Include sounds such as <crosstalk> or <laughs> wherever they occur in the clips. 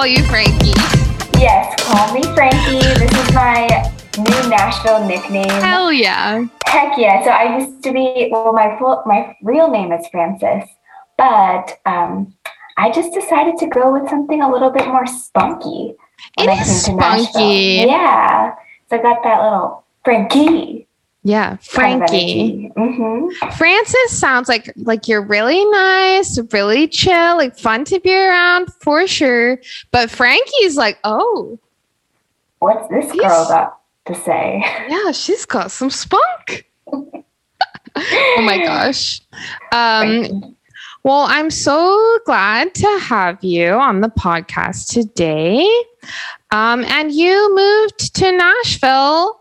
call you Frankie? Yes, call me Frankie. This is my new Nashville nickname. Hell yeah. Heck yeah. So I used to be, well, my full, my real name is Frances, but um, I just decided to go with something a little bit more spunky. It is spunky. Yeah. So I got that little Frankie. Yeah, Frankie. Mm-hmm. Frances sounds like like you're really nice, really chill, like fun to be around for sure. But Frankie's like, oh, What's this girl got to say? <laughs> yeah, she's got some spunk. <laughs> oh my gosh. Um, well, I'm so glad to have you on the podcast today. Um, and you moved to Nashville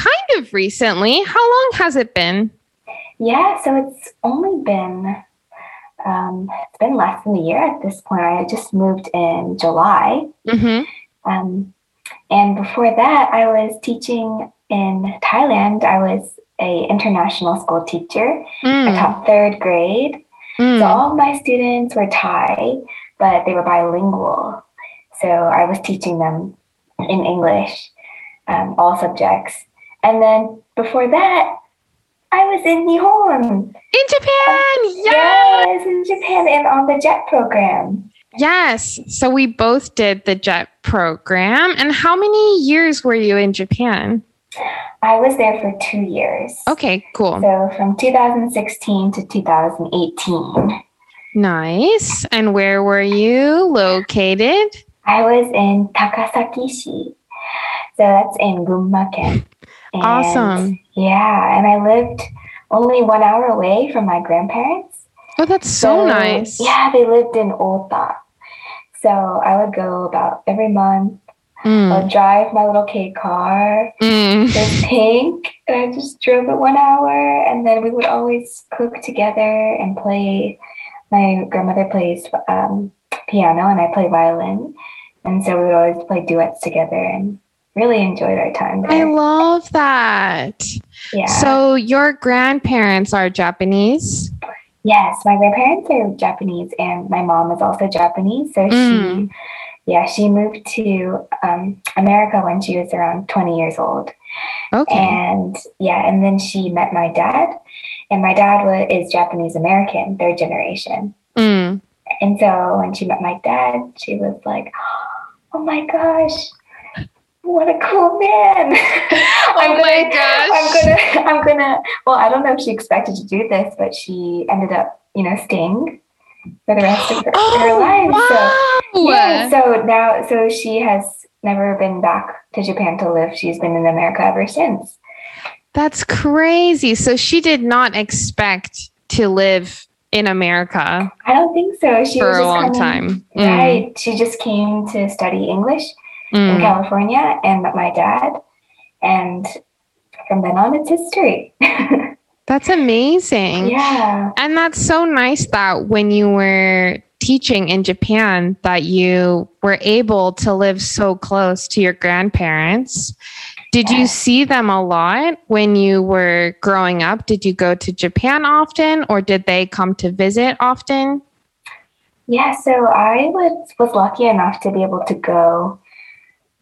kind of recently. How long has it been? Yeah, so it's only been um, it's been less than a year at this point. I just moved in July. Mm-hmm. Um, and before that, I was teaching in Thailand. I was a international school teacher. I Mm, taught third grade. So mm. all my students were Thai, but they were bilingual. So I was teaching them in English, um, all subjects. And then before that, I was in Nihon. In Japan. Yes, in Japan and on the JET program. Yes. So we both did the JET program. And how many years were you in Japan? I was there for two years. Okay, cool. So from 2016 to 2018. Nice. And where were you located? I was in Takasaki-shi. So that's in Gunma-ken. And Awesome. Yeah, and I lived only one hour away from my grandparents. Oh, that's so nice. Yeah, they lived in Ota. So I would go about every month. Mm, would drive my little K car. mm. It was pink, and I just drove it one hour, and then we would always cook together and play. My grandmother plays um, piano, and I play violin, and so we would always play duets together, and really enjoyed our time I love that. yeah. So your grandparents are Japanese? yes, my grandparents are Japanese, and my mom is also Japanese. So Mm. she, yeah, she moved to um, America when she was around twenty years old. Okay. And yeah, and then she met my dad, and my dad was, is Japanese American, third generation. Mm. And so when she met my dad, she was like, "Oh my gosh, what a cool man!" Oh my gosh. I'm gonna, I'm gonna. Well, I don't know if she expected to do this, but she ended up, you know, staying for the rest of her, her life. So Oh, wow. yeah, so now, so she has never been back to Japan to live. She's been in America ever since. That's crazy. So she did not expect to live in America I don't think so. She for a long coming- time. Mm, Right. She just came to study English in mm. California and met my dad. And from then on, it's history. <laughs> That's amazing. yeah. And that's so nice that when you were teaching in Japan that you were able to live so close to your grandparents. Did you see them a lot when you were growing up? Did you go to Japan often or did they come to visit often? Yeah. So I was, was lucky enough to be able to go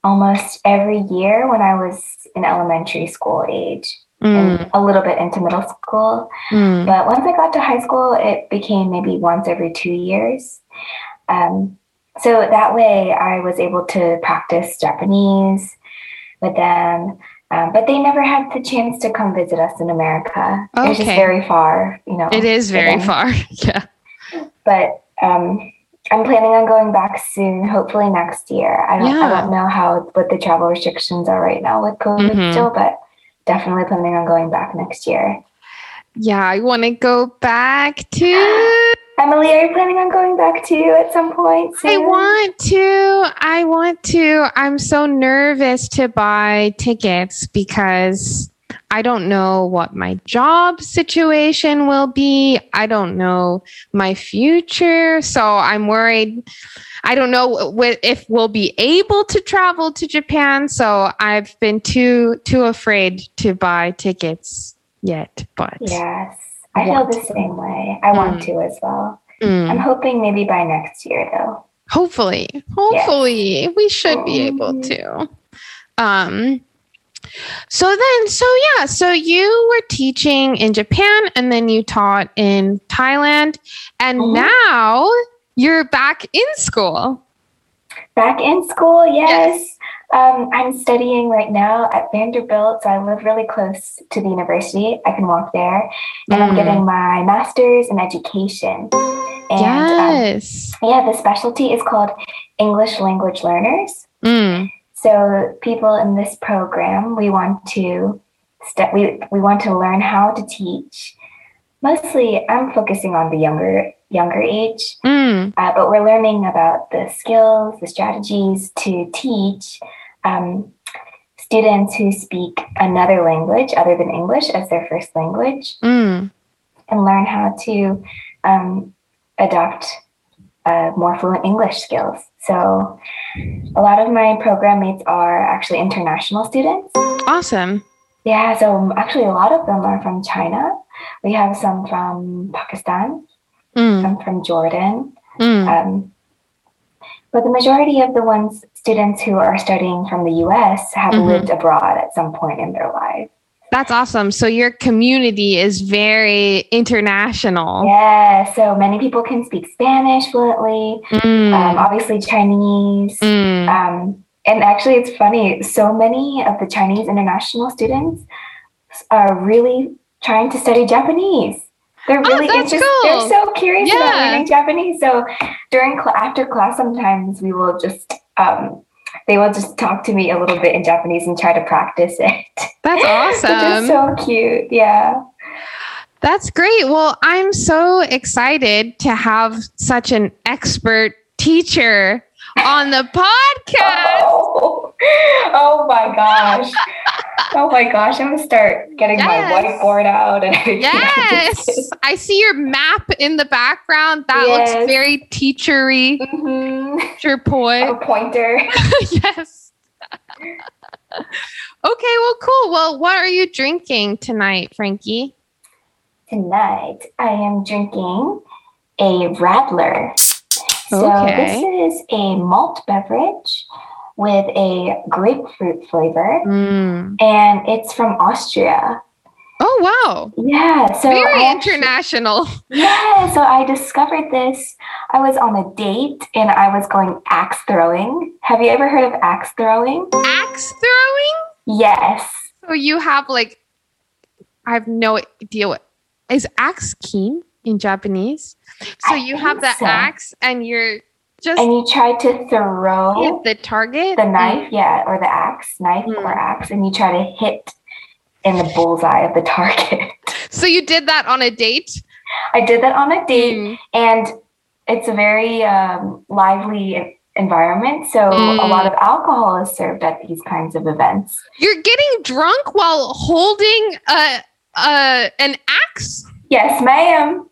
almost every year when I was in elementary school age Mm, and a little bit into middle school. mm, But once I got to high school, it became maybe once every two years. Um, so that way I was able to practice Japanese with them. Um, but they never had the chance to come visit us in America. It was just Okay. very far, you know. It is very far. <laughs> Yeah. But um, I'm planning on going back soon, hopefully next year. I don't, I don't know how what the travel restrictions are right now with COVID Mhm. still, but definitely planning on going back next year. Yeah, I want to go back to. <gasps> Emmalee, are you planning on going back too at some point? I want to. I want to. I'm so nervous to buy tickets because I don't know what my job situation will be. I don't know my future. So I'm worried. I don't know if we'll be able to travel to Japan. So I've been too too afraid to buy tickets yet. But Yes, I feel the same way. I want Mm. to as well. Mm. I'm hoping maybe by next year though. Hopefully, hopefully we should be able to. Um, so then, so yeah, so you were teaching in Japan and then you taught in Thailand, and Mhm. now you're back in school. Back in school, yes. Um, I'm studying right now at Vanderbilt, so I live really close to the university. I can walk there, and I'm Mm. getting my master's in education. And um, yes. yeah, the specialty is called English language learners. Mm. So people in this program, we want to st- we we want to learn how to teach. Mostly, I'm focusing on the younger younger age, Mm. uh, but we're learning about the skills, the strategies to teach um, students who speak another language other than English as their first language, Mm. and learn how to um, adopt uh, more fluent English skills. So, a lot of my program mates are actually international students. Awesome. Yeah, so actually, a lot of them are from China. We have some from Pakistan, Mm. some from Jordan. Mm. Um, but the majority of the ones students who are studying from the US have Mhm. lived abroad at some point in their life. That's awesome. So your community is very international. Yeah, so many people can speak Spanish fluently, Mm. um, obviously Chinese. Mm. Um, and actually, it's funny, so many of the Chinese international students are really trying to study Japanese. They're Oh, really that's interested. cool. They're so curious about learning Japanese. So during cl- after class, sometimes we will just um, they will just talk to me a little bit in Japanese and try to practice it. That's <laughs> Which awesome. is so cute. Yeah. That's great. Well, I'm so excited to have such an expert teacher on the podcast. Oh, <laughs> oh my gosh. Oh my gosh. I'm gonna start getting Yes. my whiteboard out and everything. <laughs> Yes. I see your map in the background. That Yes. looks very teachery. hmm Teacher A pointer. <laughs> yes. okay, well, cool. Well, what are you drinking tonight, Frankie? Tonight I am drinking a Radler. So Okay. this is a malt beverage with a grapefruit flavor Mm. and it's from Austria. Oh, wow. Yeah, so Very I actually- international. <laughs> Yeah, so I discovered this. I was on a date and I was going axe throwing. Have you ever heard of axe throwing? Axe throwing? Yes. So you have like, I have no idea what is axe keen in Japanese. So I you have the so. axe and you're just And you try to throw the target. the knife, yeah, or the axe, knife Mm. or axe, and you try to hit in the bullseye of the <laughs> target. So you did that on a date. I did that on a date, Mm. and it's a very um, lively environment. So Mm. a lot of alcohol is served at these kinds of events. You're getting drunk while holding a, a an axe. Yes, ma'am.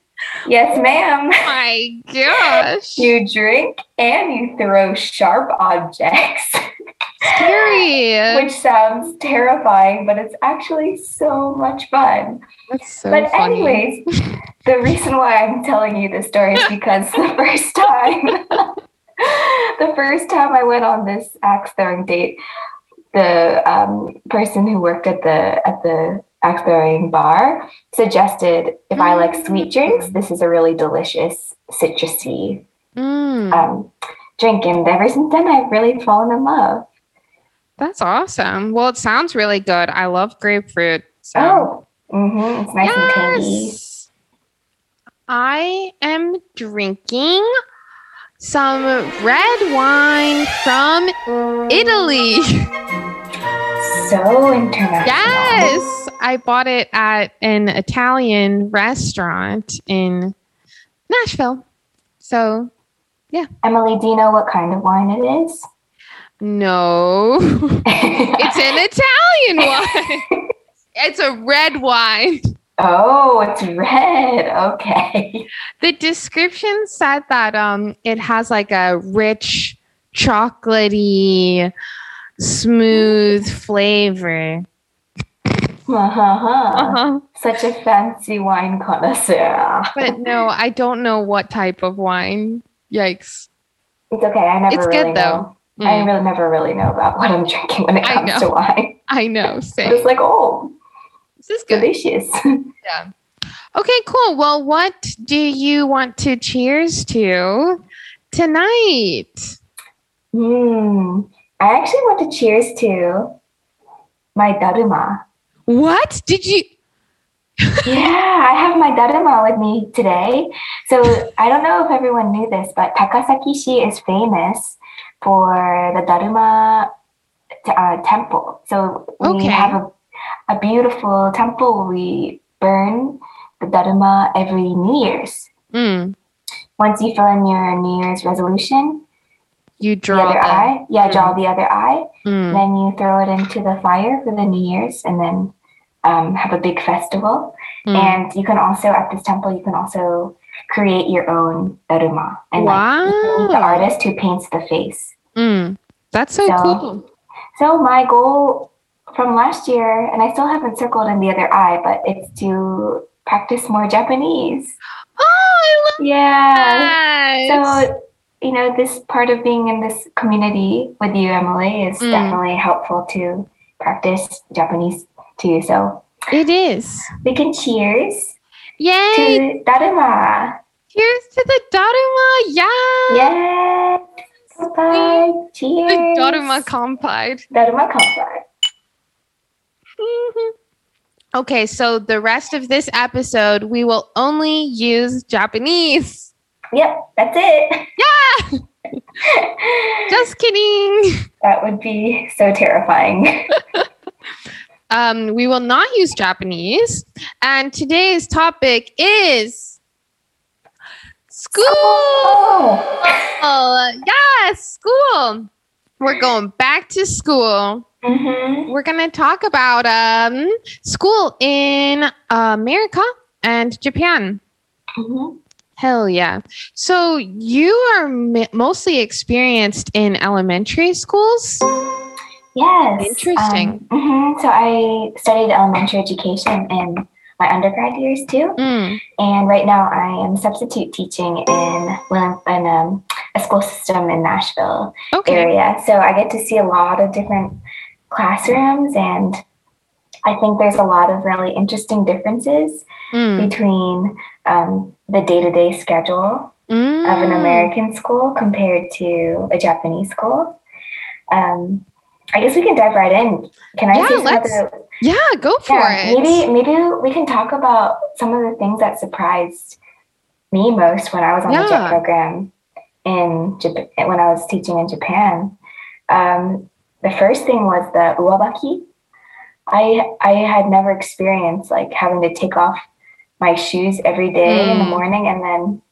Yes, ma'am. My gosh, You drink and you throw sharp objects, scary. which sounds terrifying, but it's actually so much fun. That's so but funny. anyways, the reason why I'm telling you this story is because the <laughs> first time, <laughs> the first time I went on this axe throwing date, the um, person who worked at the at the axe throwing bar suggested if I like sweet drinks, this is a really delicious citrusy Mm, um, drink. And ever since then, I've really fallen in love. that's awesome. Well, it sounds really good. I love grapefruit. So. Oh, hmm it's nice and tangy. Yes. I am drinking some red wine from Italy. So <laughs> international. Yes, I bought it at an Italian restaurant in Nashville. So, yeah. Emmalee, do you know what kind of wine it is? no, <laughs> it's an Italian wine. It's a red wine. oh, it's red. Okay. The description said that um it has like a rich chocolatey smooth flavor. Uh-huh. Uh-huh. Such a fancy wine connoisseur. But no, I don't know what type of wine. Yikes. It's okay. I never It's really good, though. know. I Mm, really never really know about what I'm drinking when it I comes know. to wine. I know. Same. just like, oh, This is good. delicious. <laughs> Yeah. Okay, cool. Well, what do you want to cheers to tonight? Hmm. I actually want to cheers to my daruma. What did you? yeah, I have my daruma with me today. So I don't know if everyone knew this, but Takasaki-shi is famous for the daruma t- uh, temple. So we Okay. have a, a beautiful temple. where We burn the daruma every New Year's. Mm, Once you fill in your New Year's resolution, you draw the draw other the. eye, yeah, draw the other eye, Mm, then you throw it into the fire for the New Year's, and then um, have a big festival. mm. And you can also at this temple, you can also create your own daruma, and like meet the artist who paints the face. Mm, that's so, So- cool. So my goal from last year, and I still haven't circled in the other eye, but it's to practice more Japanese. <gasps> Oh, I Yeah. that. So, you know, this part of being in this community with you, Emmalee, is Mm. definitely helpful to practice Japanese too. So it is. we can cheers Yay! to Daruma. Cheers to the Daruma. Yeah. Yes. Bye. Cheers. The Daruma Kampai. Daruma Kampai. Mhm. Okay, so the rest of this episode, we will only use Japanese. Yep, that's it. <laughs> Yeah, <laughs> just kidding. that would be so terrifying. <laughs> Um, we will not use Japanese. And today's topic is school. Oh. Yes, school. We're going back to school. Mm-hmm. We're going to talk about um, school in America and Japan. Mm-hmm. Hell yeah. So you are mostly experienced in elementary schools? Yes. Interesting. Um, mhm. So I studied elementary education in my undergrad years too. Mm. And right now I am substitute teaching in, in um, a school system in Nashville Okay. area. So I get to see a lot of different classrooms and I think there's a lot of really interesting differences Mm. between um, the day-to-day schedule of an Mm. American school compared to a Japanese school. Um, I guess we can dive right in. Can I Yeah, say some let's the Yeah, go for yeah, it. maybe maybe we can talk about some of the things that surprised me most when I was on the JET program in Japan, when I was teaching in Japan. Um, the first thing was the uwabaki. I I had never experienced like having to take off my shoes every day in the Mm. morning and then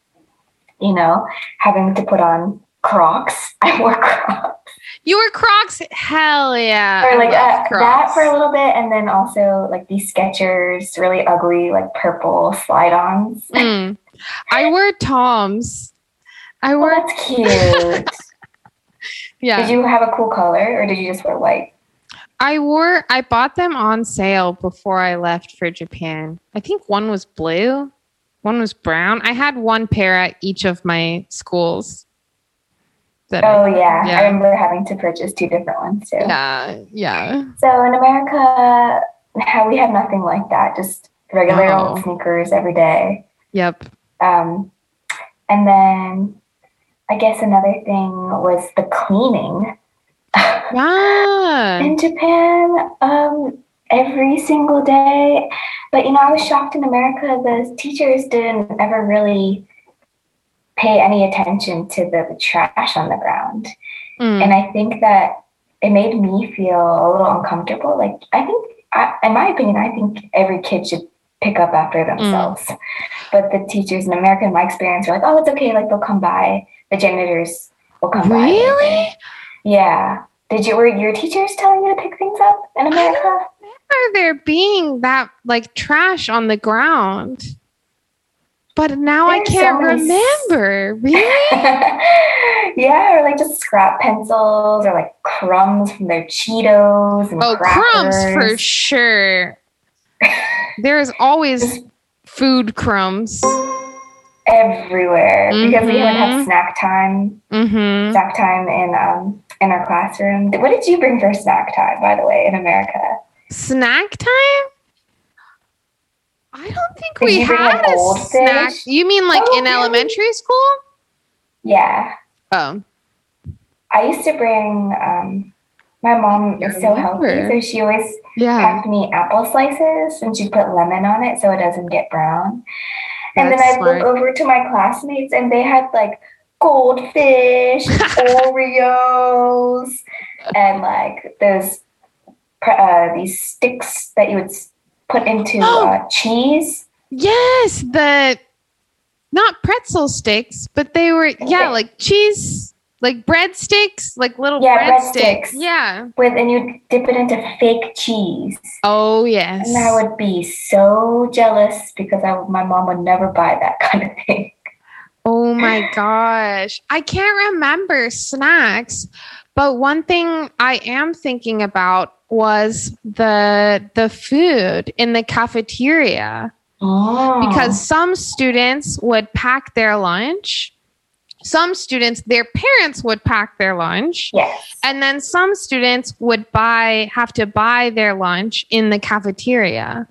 you know having to put on Crocs. <laughs> I wore Crocs You were Crocs? Hell yeah. or like uh, that for a little bit, and then also like these Skechers, really ugly like purple slide-ons. Mm. I <laughs> wore Toms. I Oh, wore, that's cute. <laughs> yeah. Did you have a cool color, or did you just wear white? I wore, I bought them on sale before I left for Japan. I think one was blue, one was brown. I had one pair at each of my schools. That Oh I, yeah. yeah. I remember having to purchase two different ones too. yeah, yeah. So in America, we have nothing like that. Just regular No. old sneakers every day. Yep. Um, and then I guess another thing was the cleaning. Yeah. <laughs> in Japan um, every single day. But you know, I was shocked in America. The teachers didn't ever really pay any attention to the trash on the ground, Mm. and I think that it made me feel a little uncomfortable. Like I think, I, in my opinion, I think every kid should pick up after themselves. But the teachers in America, in my experience, were like, "Oh, it's okay. Like they'll come by. The janitors will come by." Really? Yeah. Did you were your teachers telling you to pick things up in America? Are there being that like trash on the ground? But now I can't so remember. Really? <laughs> yeah, or like just scrap pencils or like crumbs from their Cheetos and Oh, crumbs for sure. <laughs> There's always food crumbs. everywhere because we would have Mhm. snack time, Mm-hmm. snack time in um in our classroom. What did you bring for snack time, by the way, in America? Snack time? I don't think Did we had a Goldfish? snack. You mean like Oh, in really? elementary school? Yeah, Oh. I used to bring. um My mom is so healthy, so she always Yeah. packed me apple slices and she put lemon on it so it doesn't get brown. And then I'd look over to my classmates and they had like goldfish, <laughs> Oreos, and like those uh, these sticks that you would put into Oh. uh, cheese. Yes, the not pretzel sticks, but they were yeah, like cheese, like breadsticks, like little Yeah, breadsticks. breadsticks. Yeah. With and you dip it into fake cheese, Oh yes. and I would be so jealous because I my mom would never buy that <laughs> kind of thing. Oh my gosh. I can't remember snacks, but one thing I am thinking about was the the food in the cafeteria Oh. because some students would pack their lunch. Some students their parents would pack their lunch yes, and then some students would buy have to buy their lunch in the cafeteria.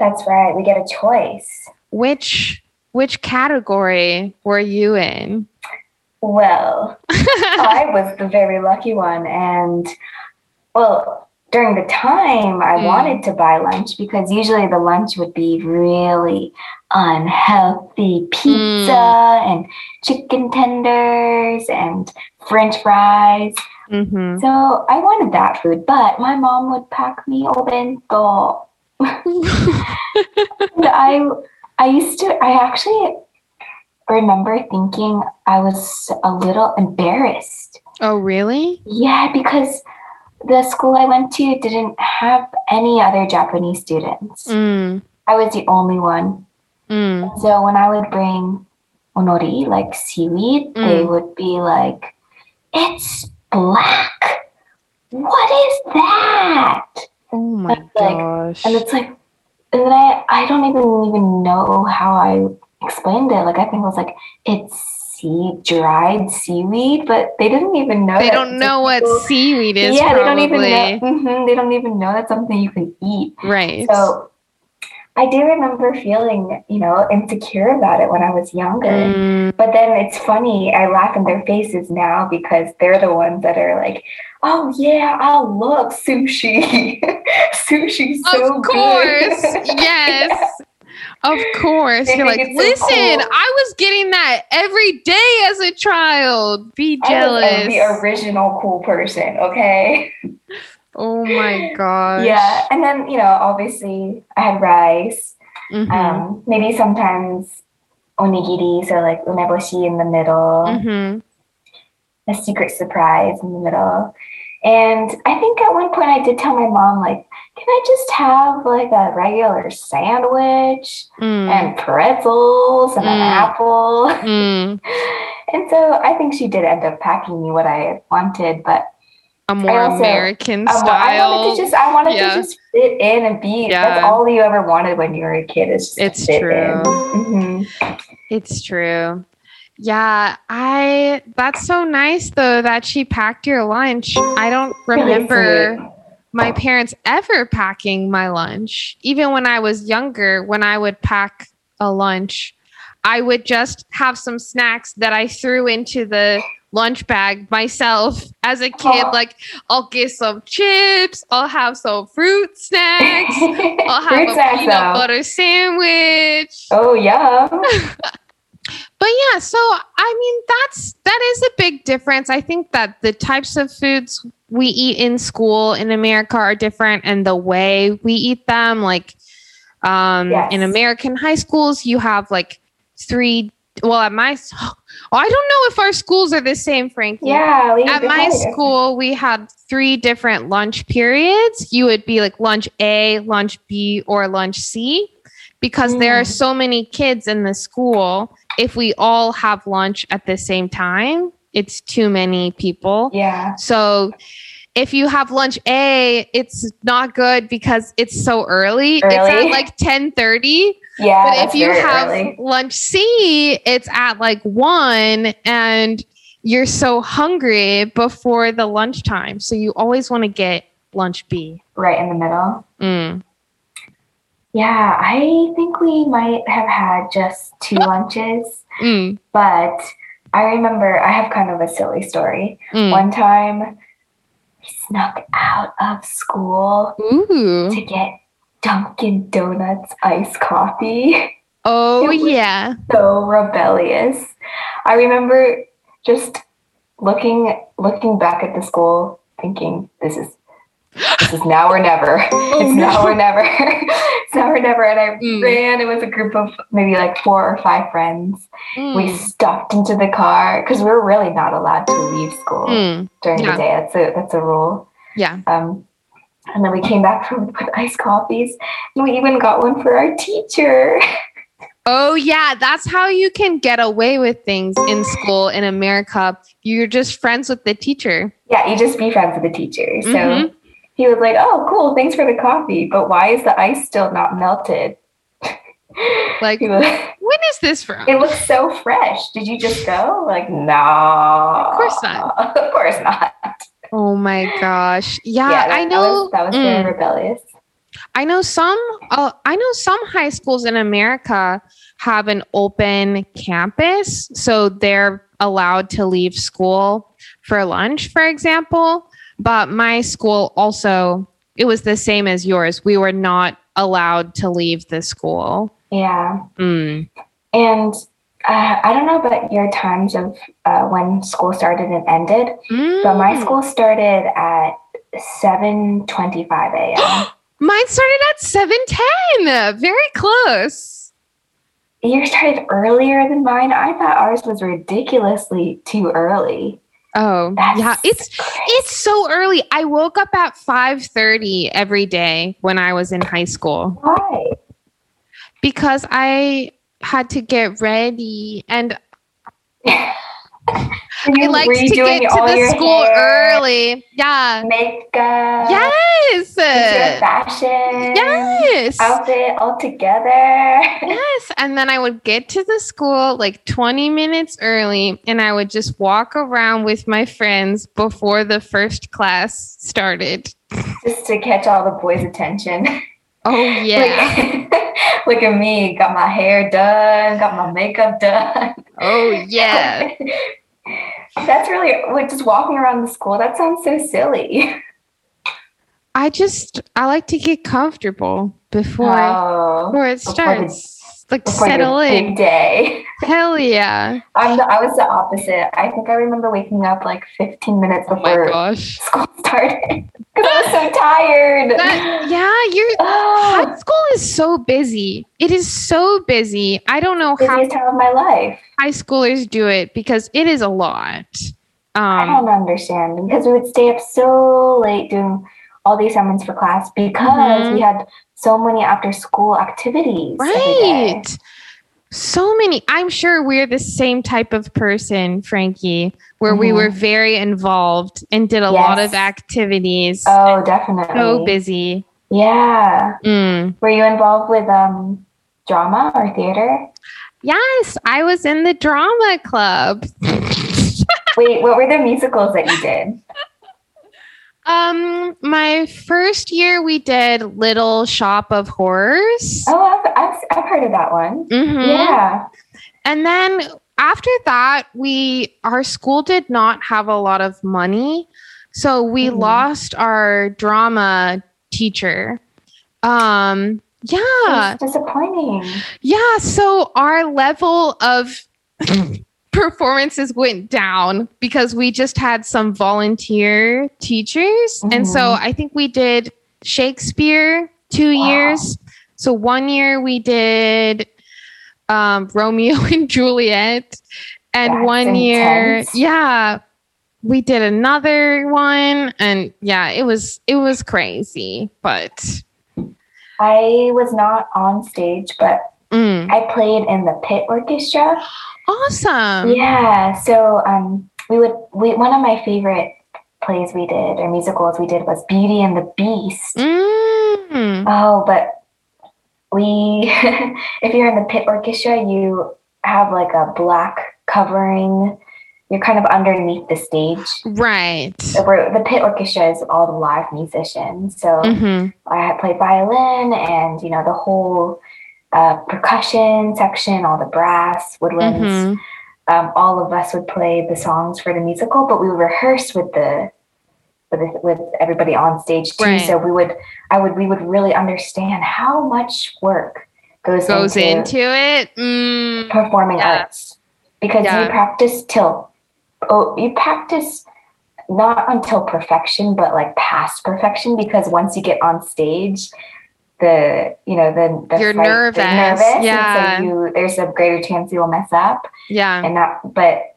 that's right. We get a choice. Which which category were you in? Well, <laughs> I was the very lucky one. And well, during the time, I Mm. wanted to buy lunch because usually the lunch would be really unhealthy pizza and chicken tenders and french fries. Mhm. So I wanted that food, but my mom would pack me obento. <laughs> And I I used to I actually remember thinking I was a little embarrassed. oh, really? Yeah, because the school I went to didn't have any other Japanese students. Mm, I was the only one. mm. So when I would bring onori, like seaweed, they Mm. would be like, "It's black. What is that?" Oh my like- gosh. And it's like, and then I, I don't even even know how I explained it. Like I think it was like it's sea dried seaweed, but they didn't even know. they don't know what people- seaweed is. yeah, probably. they don't even know. mhm, they don't even know that's something you can eat. Right. So I do remember feeling, you know, insecure about it when I was younger. Mm, But then it's funny, I laugh in their faces now because they're the ones that are like, oh yeah, I love sushi. <laughs> Sushi's so of course. good. <laughs> yes. Of <laughs> course. They You're like, so listen, cool." I was getting that every day as a child. Be jealous. the original cool person, okay? oh my god. <laughs> Yeah. And then, you know, obviously I had rice. Mhm. Um, maybe sometimes onigiri, so like umeboshi in the middle. Mhm. a secret surprise in the middle. And I think at one point I did tell my mom, like, can I just have like a regular sandwich Mm, and pretzels and an Mm. apple? <laughs> mm. And so I think she did end up packing me what I wanted, but A more also- American wa- I style. wanted to just I wanted Yeah. to just fit in and be Yeah. that's all you ever wanted when you were a kid is It's fit true. in. Mhm. It's true. Yeah, I that's so nice though that she packed your lunch. I don't remember. My parents ever packing my lunch. Even when I was younger, when I would pack a lunch, I would just have some snacks that I threw into the lunch bag myself as a kid. Like, I'll get some chips, I'll have some fruit snacks, <laughs> I'll have Fruit a snacks, peanut though. butter sandwich. Oh, yeah. <laughs> But yeah, so I mean that's that is a big difference. I think that the types of foods we eat in school in America are different and the way we eat them like um Yes. in American high schools you have like three well at my oh, I don't know if our schools are the same Frankie. Yeah. At my school, we had three different lunch periods. You would be like lunch A, lunch B, or lunch C because there are Mm. so many kids in the school. If we all have lunch at the same time, it's too many people. Yeah. So if you have lunch A, it's not good because it's so early. early. It's at like 10:30. Yeah. But if you have early. lunch C, it's at like 1 and you're so hungry before the lunchtime. So you always want to get lunch B. right in the middle. Mm. Yeah, I think we might have had just two lunches, Mm. but I remember I have kind of a silly story. Mm. One time, we snuck out of school Ooh. to get Dunkin' Donuts iced coffee. <laughs> Oh yeah. so rebellious. I remember just looking looking back at the school, thinking, "This is this is now or never. <laughs> it's now or never. <laughs> it's now or never." And I Mm. ran. It was a group of maybe like four or five friends. We Mm. stuffed into the car because we were really not allowed to leave school Mm. during Yeah. the day. That's a that's a rule. Yeah. Um, and then we came back from with iced coffees, and we even got one for our teacher. Oh yeah, that's how you can get away with things in school in America. You're just friends with the teacher. Yeah, you just be friends with the teacher. So Mhm. He was like, "Oh, cool, thanks for the coffee, but why is the ice still not melted?" <laughs> Like, was, when is this from? it looks so fresh. Did you just go? Like, no, of course not. <laughs> of course not. Oh my gosh. Yeah, yeah, that, I that know. was, that was mm, very rebellious. I know some. Uh, I know some high schools in America have an open campus, so they're allowed to leave school for lunch, for example. But my school also, it was the same as yours. We were not allowed to leave the school. Yeah, Mm. and uh, I don't know about your times of uh, when school started and ended, but my Mm. school started at seven twenty-five a.m. <gasps> Mine started at 7:10. Very close. Yours started earlier than mine. I thought ours was ridiculously too early. Oh, That's yeah. It's it's so early. I woke up at 5:30 every day when I was in high school why? because I had to get ready and I you to get to the school hair, early. Yeah. Makeup. Yes. Fashion. Yes. Outfit all together. <laughs> Yes. And then I would get to the school like 20 minutes early and I would just walk around with my friends before the first class started. Just to catch all the boys' attention. <laughs> Oh, yeah. Like, <laughs> look at me. Got my hair done. Got my makeup done. Oh, <laughs> yeah. That's really like just walking around the school. That sounds so silly. I just, I like to get comfortable before, oh, before it before the- starts. Like settle your big in. day. <laughs> Hell yeah. I'm the, I was the opposite. I think I remember waking up like 15 minutes Oh before gosh. school <laughs> started because I was so tired. That, yeah, you're. oh, <sighs> High school is so busy. It is so busy. I don't know how busiest time of my life. high schoolers do it because it is a lot. I Um, don't understand because we would stay up so late doing all the assignments for class because Mhm. we had so many after school activities. right. So many. I'm sure we're the same type of person, Frankie, where we Mhm. were very involved and did a lot of activities. Oh, definitely. so busy. Yeah. Mm. Were you involved with um drama or theater? Yes, I was in the drama club. <laughs> Wait, what were the musicals that you did? Um, my first year we did Little Shop of Horrors. Oh, I've, I've, I've heard of that one. Mhm. Yeah. And then after that, we our school did not have a lot of money, so we Mhm. lost our drama teacher. Um, yeah, disappointing. yeah. So our level of performances went down because we just had some volunteer teachers, and so Mhm. I think we did Shakespeare two Wow. years. So one year we did um, Romeo <laughs> and Juliet, and That's one year, yeah, we did another one, and yeah, it was it was crazy, but I was not on stage, but mm, I played in the pit orchestra. awesome. Yeah, so um, we would we one of my favorite plays we did or musicals we did was Beauty and the Beast. Mm. Oh, but we, <laughs> if you're in the pit orchestra, you have like a black covering. You're kind of underneath the stage. Right. The pit orchestra is all the live musicians. So hmm I had played violin and, you know, the whole uh, percussion section, all the brass, woodwinds. hmm Um, all of us would play the songs for the musical, but we would rehearse with the with, the, with everybody on stage too. Right. So we would, I would, we would really understand how much work goes, Goes into, into it. Mm. performing Yeah. arts because Yeah. you practice till oh you practice not until perfection but like past perfection because once you get on stage the you know the, the You're the nervous. nervous and Yeah. so you there's a greater chance you'll mess up Yeah. and that but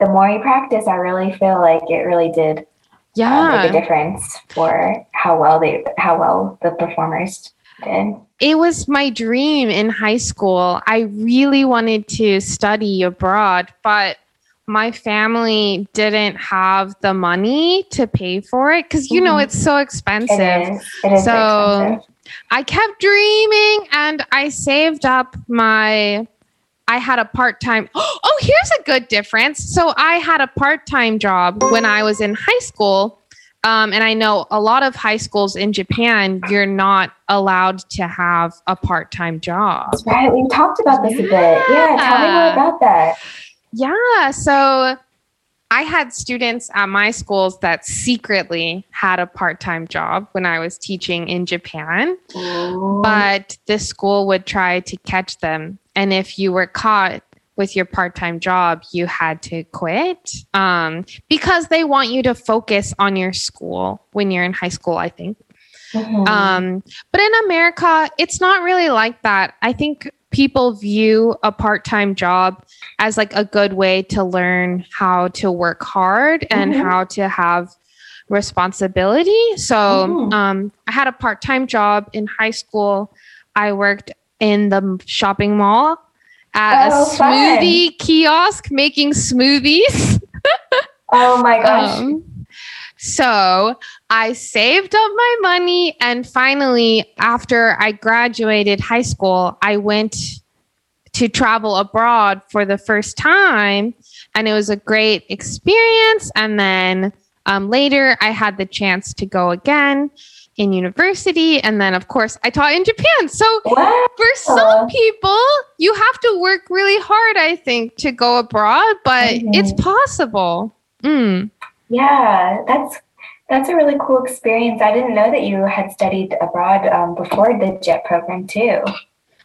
the more you practice i really feel like it really did uh, Yeah. make a difference for how well they how well the performers did it was my dream in high school. I really wanted to study abroad, but my family didn't have the money to pay for it because you know Mhm. it's so expensive. it is it is So- expensive I kept dreaming and I saved up my I had a part-time <gasps> Oh, here's a good difference. So I had a part-time job when I was in high school. Um, and I know a lot of high schools in Japan, you're not allowed to have a part-time job. That's right. We talked about this a bit. Yeah, tell me more about that. Yeah. So I had students at my schools that secretly had a part time job when I was teaching in Japan, Ooh. but the school would try to catch them. And if you were caught with your part time job, you had to quit um, because they want you to focus on your school when you're in high school, I think. Mhm. Um, but in America, it's not really like that. I think people view a part time job as like a good way to learn how to work hard and Mhm. how to have responsibility. So Mhm. um, I had a part time job in high school. I worked in the shopping mall at Oh, a fun. smoothie kiosk making smoothies. <laughs> oh my gosh. Um, so I saved up my money, and finally, after I graduated high school, I went to travel abroad for the first time, and it was a great experience. And then um, later, I had the chance to go again in university, and then, of course, I taught in Japan. So wow. for some people, you have to work really hard, I think, to go abroad, but Mhm. it's possible. Mm. Yeah, that's that's a really cool experience. I didn't know that you had studied abroad um, before the JET program too.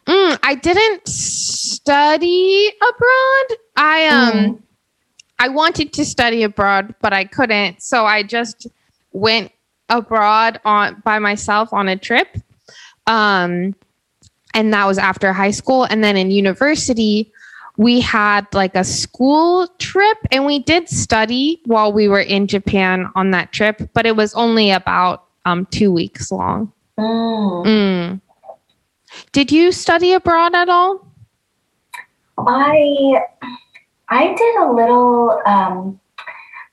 Mm, I didn't study abroad. I um Mm. I wanted to study abroad, but I couldn't. So I just went abroad on by myself on a trip. Um and that was after high school and then in university we had like a school trip and we did study while we were in Japan on that trip, but it was only about um 2 weeks long. Mm. Mm. Did you study abroad at all? I I did a little um,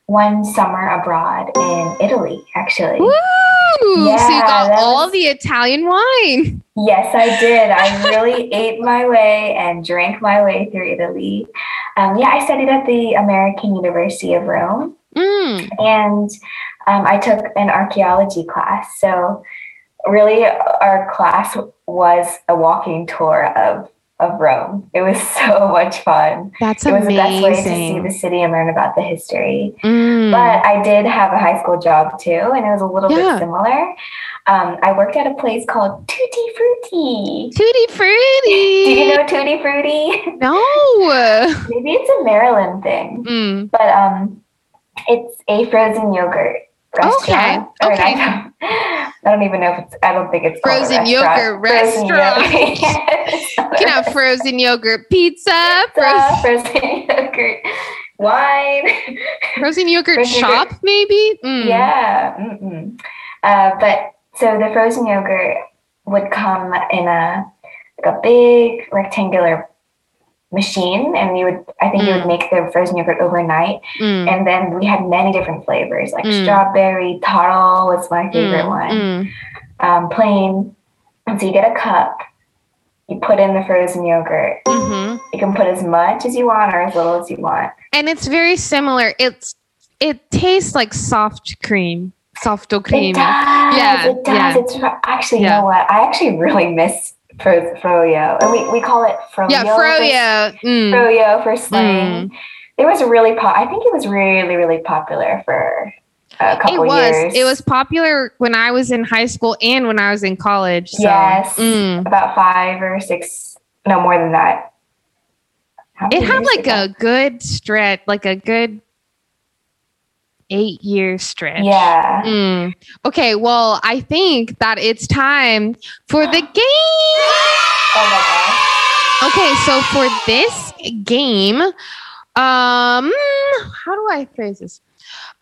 one summer abroad in Italy, actually. Woo! So you got all was- the Italian wine. Yes, I did. I <laughs> really ate my way and drank my way through Italy. Um, yeah, I studied at the American University of Rome, Mm. and um, I took an archaeology class. So, really, our class was a walking tour of of Rome. It was <laughs> so much fun. That's It was the best way to see the city and learn about the history. Mm. But I did have a high school job too, and it was a little Yeah. bit similar. Um, I worked at a place called Tutti Frutti. Tutti frutti. <laughs> Do you know Tutti Frutti? <laughs> No. Maybe it's a Maryland thing, Mm. but um, it's a frozen yogurt restaurant. Okay, okay. I don't, <laughs> I don't even know if it's. I don't think it's Frozen yogurt Frozen restaurant. yogurt. <laughs> <laughs> yes. You can have frozen yogurt pizza, Pizza, frozen, frozen yogurt, wine. frozen yogurt Frozen shop, yogurt. maybe. Mm. Yeah. Uh, but so the frozen yogurt would come in a like a big rectangular machine, and you would I think you would Mm. make the frozen yogurt overnight, Mm. and then we had many different flavors like Mm. strawberry, taro was my favorite Mm. one, Mm. um, plain. And so you get a cup, you put in the frozen yogurt. Mhm. You can put as much as you want or as little as you want. And it's very similar. It's it tastes like soft cream, soft cream. It does. Yeah, it does. yeah. It's actually, Yeah. you know what? I actually <laughs> really miss fro- froyo, and we, we call it froyo. Yeah, for- froyo. Mm. Froyo for slang. It was really pop. I think it was really really popular for a It couple was. years. It was popular when I was in high school and when I was in college. So, yes, mm. about five or six. No more than that. How It had like ago? a good stretch, like a good eight year stretch. yeah. Mm. Okay, well, I think that it's time for the <gasps> game. Oh. Okay, so for this game, um, how do I phrase this?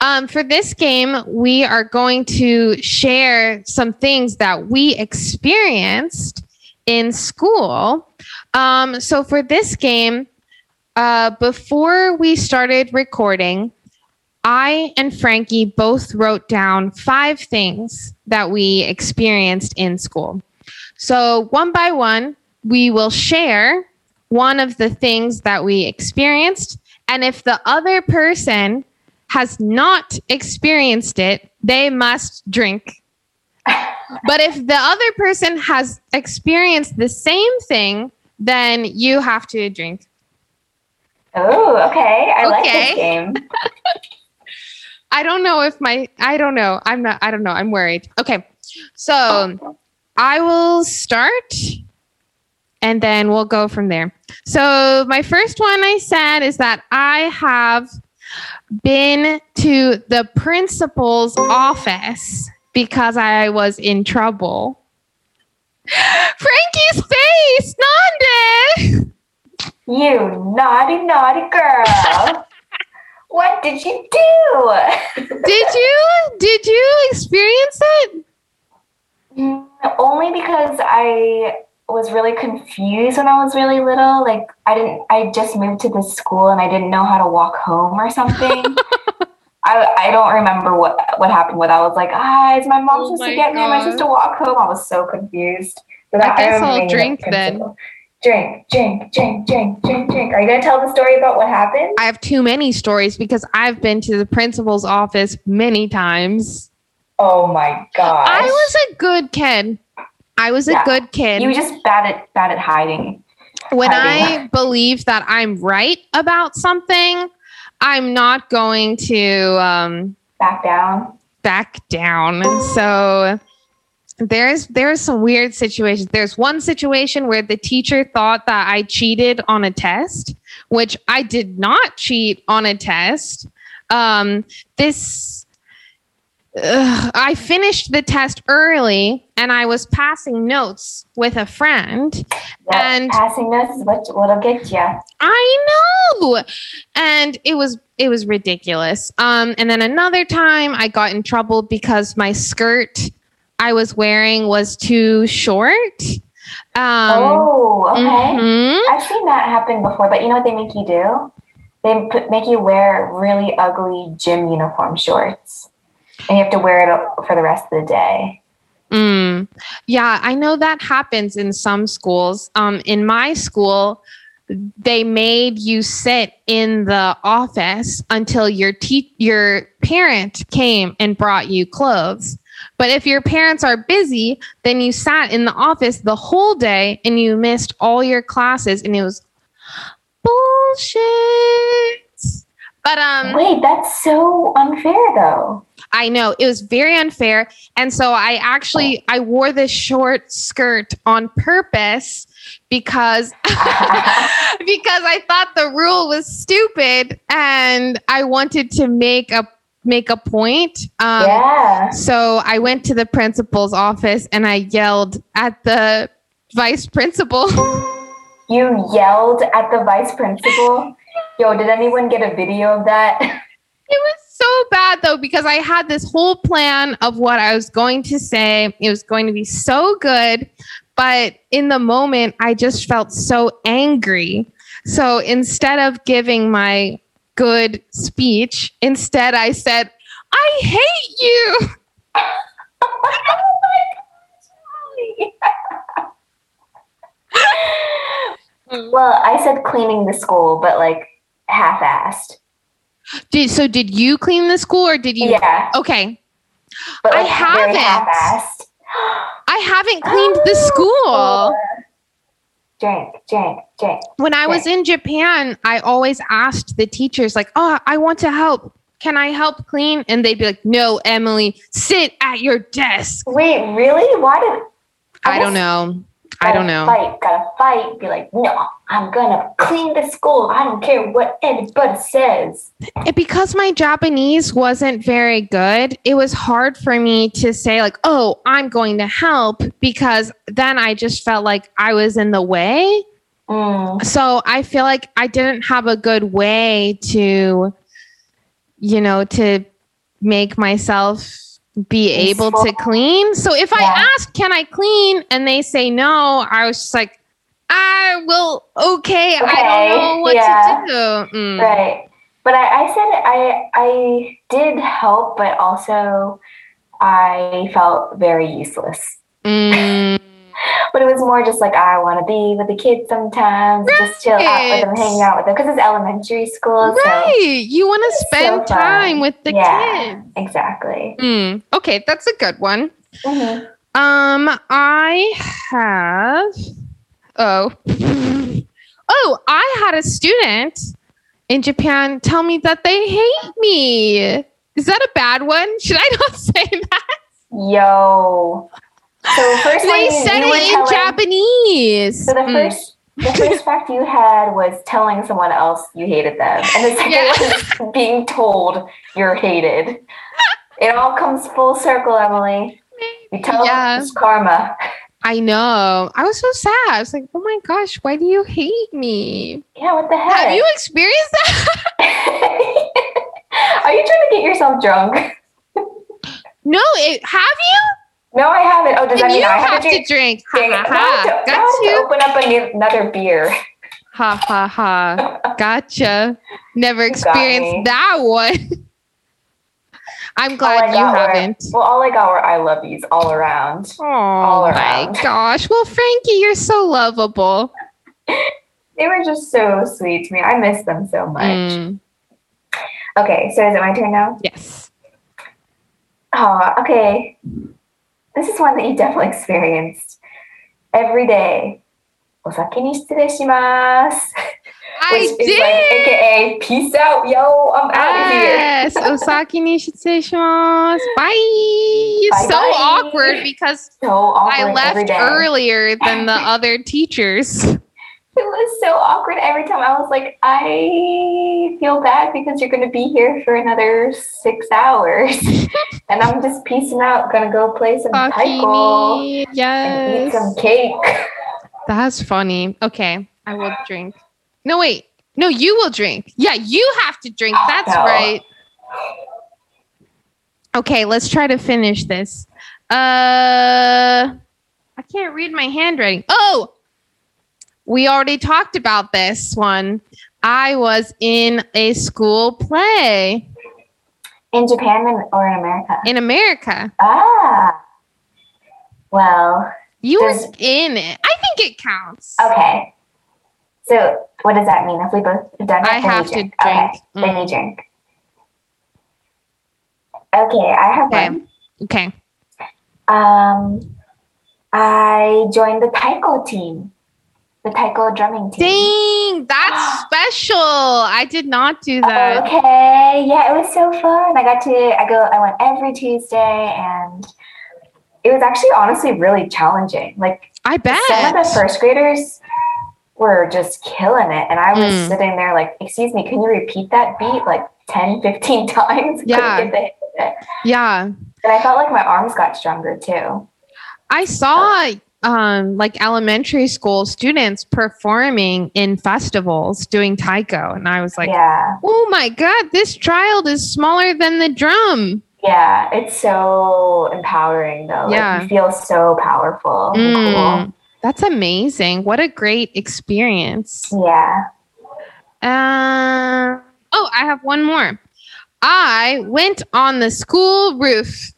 Um, for this game, we are going to share some things that we experienced in school. Um, so for this game, uh, before we started recording, I and Frankie both wrote down five things that we experienced in school. So one by one, we will share one of the things that we experienced. And if the other person has not experienced it, they must drink. But if the other person has experienced the same thing, then you have to drink. Oh, okay. I like Okay. this game. <laughs> I don't know if my, I don't know. I'm not, I don't know. I'm worried. Okay. So I will start and then we'll go from there. So my first one I said is that I have been to the principal's office because I was in trouble. <laughs> Frankie's face, Nande. You naughty, naughty girl. What did you do? Did you did you experience it? Mm, Only because I was really confused when I was really little. Like I didn't I just moved to this school and I didn't know how to walk home or something. <laughs> I, I don't remember what what happened with I was like, ah, is my mom Oh supposed my to get me? Am I God. supposed to walk home? I was so confused. But I guess remember I'll being the drink then. Drink, drink, drink, drink, drink, drink. Are you gonna tell the story about what happened? I have too many stories because I've been to the principal's office many times. Oh my god! I was a good kid. I was a good kid. you were just bad at bad at hiding. when hiding. I <laughs> believe that I'm right about something, I'm not going to um, Back down. back down. So there's there's some weird situations. There's one situation where the teacher thought that I cheated on a test, which I did not cheat on a test. Um, this Ugh, I finished the test early and I was passing notes with a friend. Yep. And- passing notes is what what'll get you. I know. And it was it was ridiculous. Um and then another time I got in trouble because my skirt I was wearing was too short. Um oh, okay. mhm. I've seen that happen before, but you know what they make you do? They put, make you wear really ugly gym uniform shorts, and you have to wear it for the rest of the day. Mm. Yeah, I know that happens in some schools. Um, in my school, they made you sit in the office until your te- your parent came and brought you clothes. But if your parents are busy, then you sat in the office the whole day and you missed all your classes, and it was bullshit. But um, Wait, that's so unfair, though. I know it was very unfair. And so I actually I wore this short skirt on purpose because <laughs> because I thought the rule was stupid and I wanted to make a make a point. Um yeah. so I went to the principal's office and I yelled at the vice principal. <laughs> You yelled at the vice principal. Yo, did anyone get a video of that? <laughs> It was so bad though because I had this whole plan of what I was going to say. It was going to be so good, but in the moment I just felt so angry. So instead of giving my good speech, instead I said, I hate you. <laughs> well, I said cleaning the school, but like half-assed. Did so did you clean the school or did you Yeah, Okay. but I like very haven't. <gasps> I haven't cleaned the school. Oh. Drink, drink, drink. When I was in Japan, I always asked the teachers like, "Oh, I want to help. Can I help clean?" And they'd be like, "No, Emmalee, sit at your desk." Wait, really? Why did I don't know. I don't know. Fight, gotta fight. Be like, no, I'm gonna clean the school. I don't care what anybody says. And because my Japanese wasn't very good, it was hard for me to say, like, oh, I'm going to help because then I just felt like I was in the way. Mm, So I feel like I didn't have a good way to, you know, to make myself be able to clean. So if I Yeah. asked, can I clean? And they say no, I was just like, I will, okay, I don't know what yeah. to do. Mm. Right. But I, I said I I did help, but also I felt very useless. Mm. But it was more just like I want to be with the kids sometimes, just chill out with them, Right. hang out with them because it's elementary school. Right. You want to spend so time with the Yeah. kids. Exactly. Mm. Okay, that's a good one. Mhm. Um, I have. Oh. <laughs> Oh, I had a student in Japan tell me that they hate me. Is that a bad one? Should I <laughs> not say that? Yo. So first They you, said you it in telling- Japanese. So the Mm. first the first fact you had was telling someone else you hated them, and the second Yeah. is being told you're hated. It all comes full circle, Emmalee. You tell Yeah. it's karma. I know. I was so sad. I was like, oh my gosh, why do you hate me? Yeah, what the heck? Have you experienced that? <laughs> Are you trying to get yourself drunk? <laughs> no, it, have you? No, I haven't. Oh, does that Then mean you I have, to to drink? drink. Ha it. ha Now I have ha. to- Got to you. open up a another beer. Ha ha ha. <laughs> Gotcha. Never experienced that one. <laughs> I'm glad you haven't. well, all I got were I love yous all around. Oh all my <laughs> gosh. Well, Frankie, you're so lovable. They were just so sweet to me. I miss them so much. Mm, Okay, so is it my turn now? yes. Oh, okay This is one that you definitely experienced every day. お先に失礼します。 I Which is did. like AKA peace out, yo, I'm out of here. Yes. Osaki ni shitsushimasu. Bye. Bye so bye. awkward because So awkward I every left day. earlier than the <laughs> other teachers. It was so awkward every time. I was like, I feel bad because you're going to be here for another six hours. <laughs> and I'm just peacing out, going to go play some taiko Sakini. and eat some cake. That's funny. Okay, I will drink. No, wait. No, you will drink. Yeah, you have to drink. That's No. right. Okay, let's try to finish this. Uh I can't read my handwriting. Oh, we already talked about this one. I was in a school play In Japan or in America? in America. Ah. Well, You were Does- in it. I think it counts. okay. So what does that mean? If we both have done it, I then have you to drink. drink. Okay, then Mm. you drink. Okay, I have Okay. one. Okay. Um, I joined the taiko team, the taiko drumming team. Dang, that's <gasps> special. I did not do that. Okay, yeah, it was so fun. I got to I go I went every Tuesday and it was actually honestly really challenging. Like I bet. some of the first graders were just killing it and I was Mm. sitting there like, "Excuse me, can you repeat that beat like 10, <laughs> 15 times?" Yeah. get the hit of it. yeah. And I felt like my arms got stronger too. I saw um like elementary school students performing in festivals doing taiko and I was like, yeah. "Oh my god, this child is smaller than the drum." Yeah, it's so empowering though. Like, Yeah. you feel so powerful. and Mm, that's amazing. What a great experience. Yeah. Uh, oh, I have one more. I went on the school roof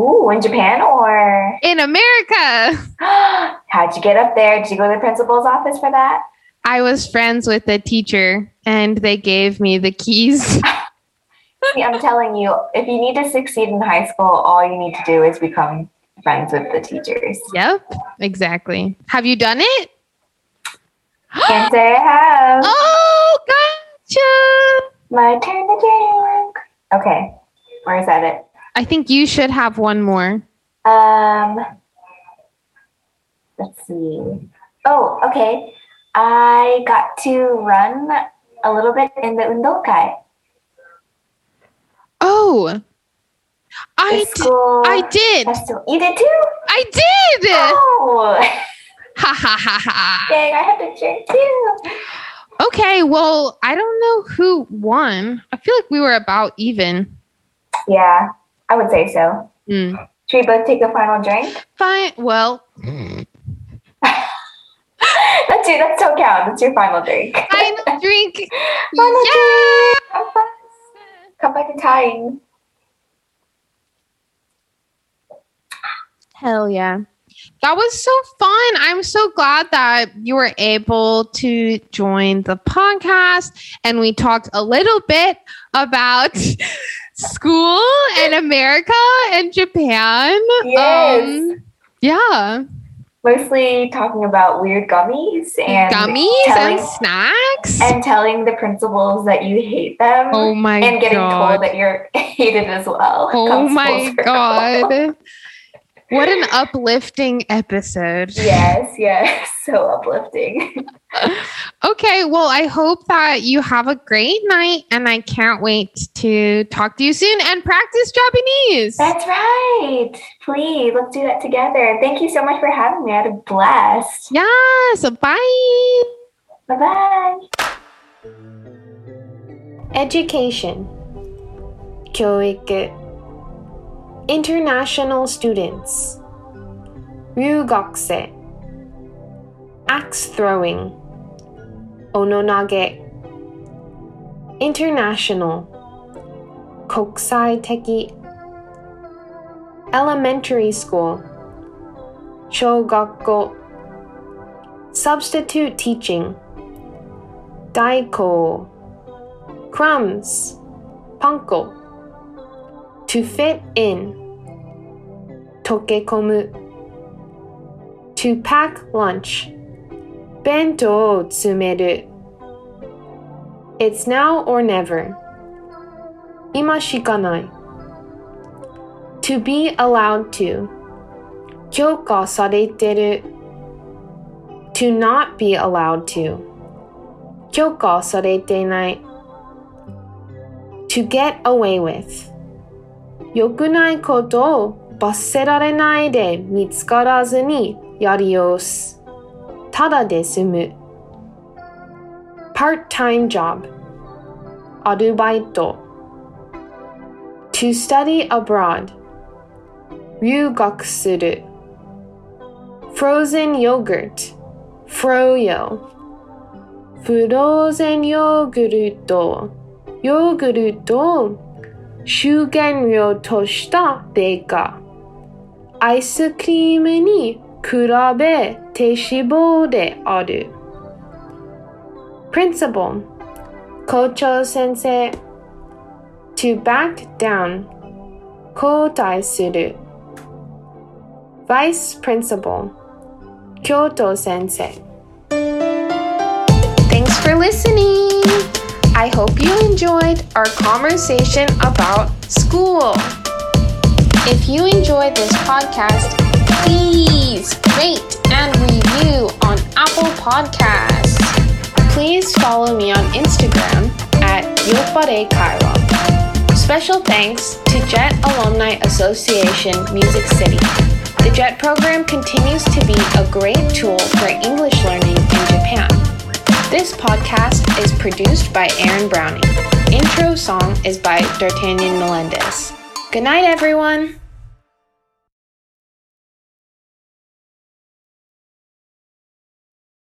Ooh, in Japan or in America. <gasps> how'd you get up there? Did you go to the principal's office for that? I was friends with the teacher and they gave me the keys. <laughs> See, I'm telling you, if you need to succeed in high school, all you need to do is become friends with the teachers. yep, exactly. Have you done it? <gasps> Can't say I have. Oh, gotcha. My turn to drink. Okay, where's that it? I think you should have one more. Um, let's see. Oh, okay. I got to run a little bit in the undokai. Oh, I did. I did. festival. You did too? I did. Oh, Ha ha ha ha. dang! I have to drink too. Okay, well, I don't know who won. I feel like we were about even. Yeah, I would say so. Hmm. Should we both take a final drink? Fine. Well, <laughs> That's your. That still count. That's your final drink. <laughs> final drink. <laughs> Final Yeah. drink. Come back in time. Hell yeah. That was so fun. I'm so glad that you were able to join the podcast and we talked a little bit about school in America and Japan. Yes. Um, yeah. Mostly talking about weird gummies and Gummies telling, and snacks. and telling the principals that you hate them. oh my and getting god. told that you're <laughs> hated as well. Oh my god. <laughs> What an uplifting episode. Yes, yes. <laughs> So uplifting. <laughs> Okay, well, I hope that you have a great night and I can't wait to talk to you soon and practice Japanese. That's right. Please, let's do that together. Thank you so much for having me. I had a blast. Yes, bye. Bye bye. Education 教育 international students, Ryugokse, axe throwing, Ononage, international, Kokusai elementary school, Chogaku. substitute teaching, Daiko, crumbs, Punko, to fit in tokekomu, to pack lunch, bento o tsumeru. It's now or never. Ima shikanai. To be allowed to. Kyoka sareteru. To not be allowed to. Kyoka saretenai to get away with. 良くないことを 罰せられないで見つからずにやりよす。ただで済む。part-time job アルバイト。To study abroad 留学する。Frozen yogurt froyo frozen ヨーグルトヨーグルトを主原料としたデカアイスクリームに比べて脂肪である Principal 校長先生 To back down 交代する Vice Principal 教頭先生 Thanks for listening! I hope you enjoyed our conversation about school. If you enjoyed this podcast, please rate and review on Apple Podcasts. Please follow me on Instagram at Yopparei Kaiwa. Special thanks to JET Alumni Association Music City. The JET program continues to be a great tool for English learning in Japan. This podcast is produced by Aaron Browning. Intro song is by D'Artagnan Melendez. Good night, everyone.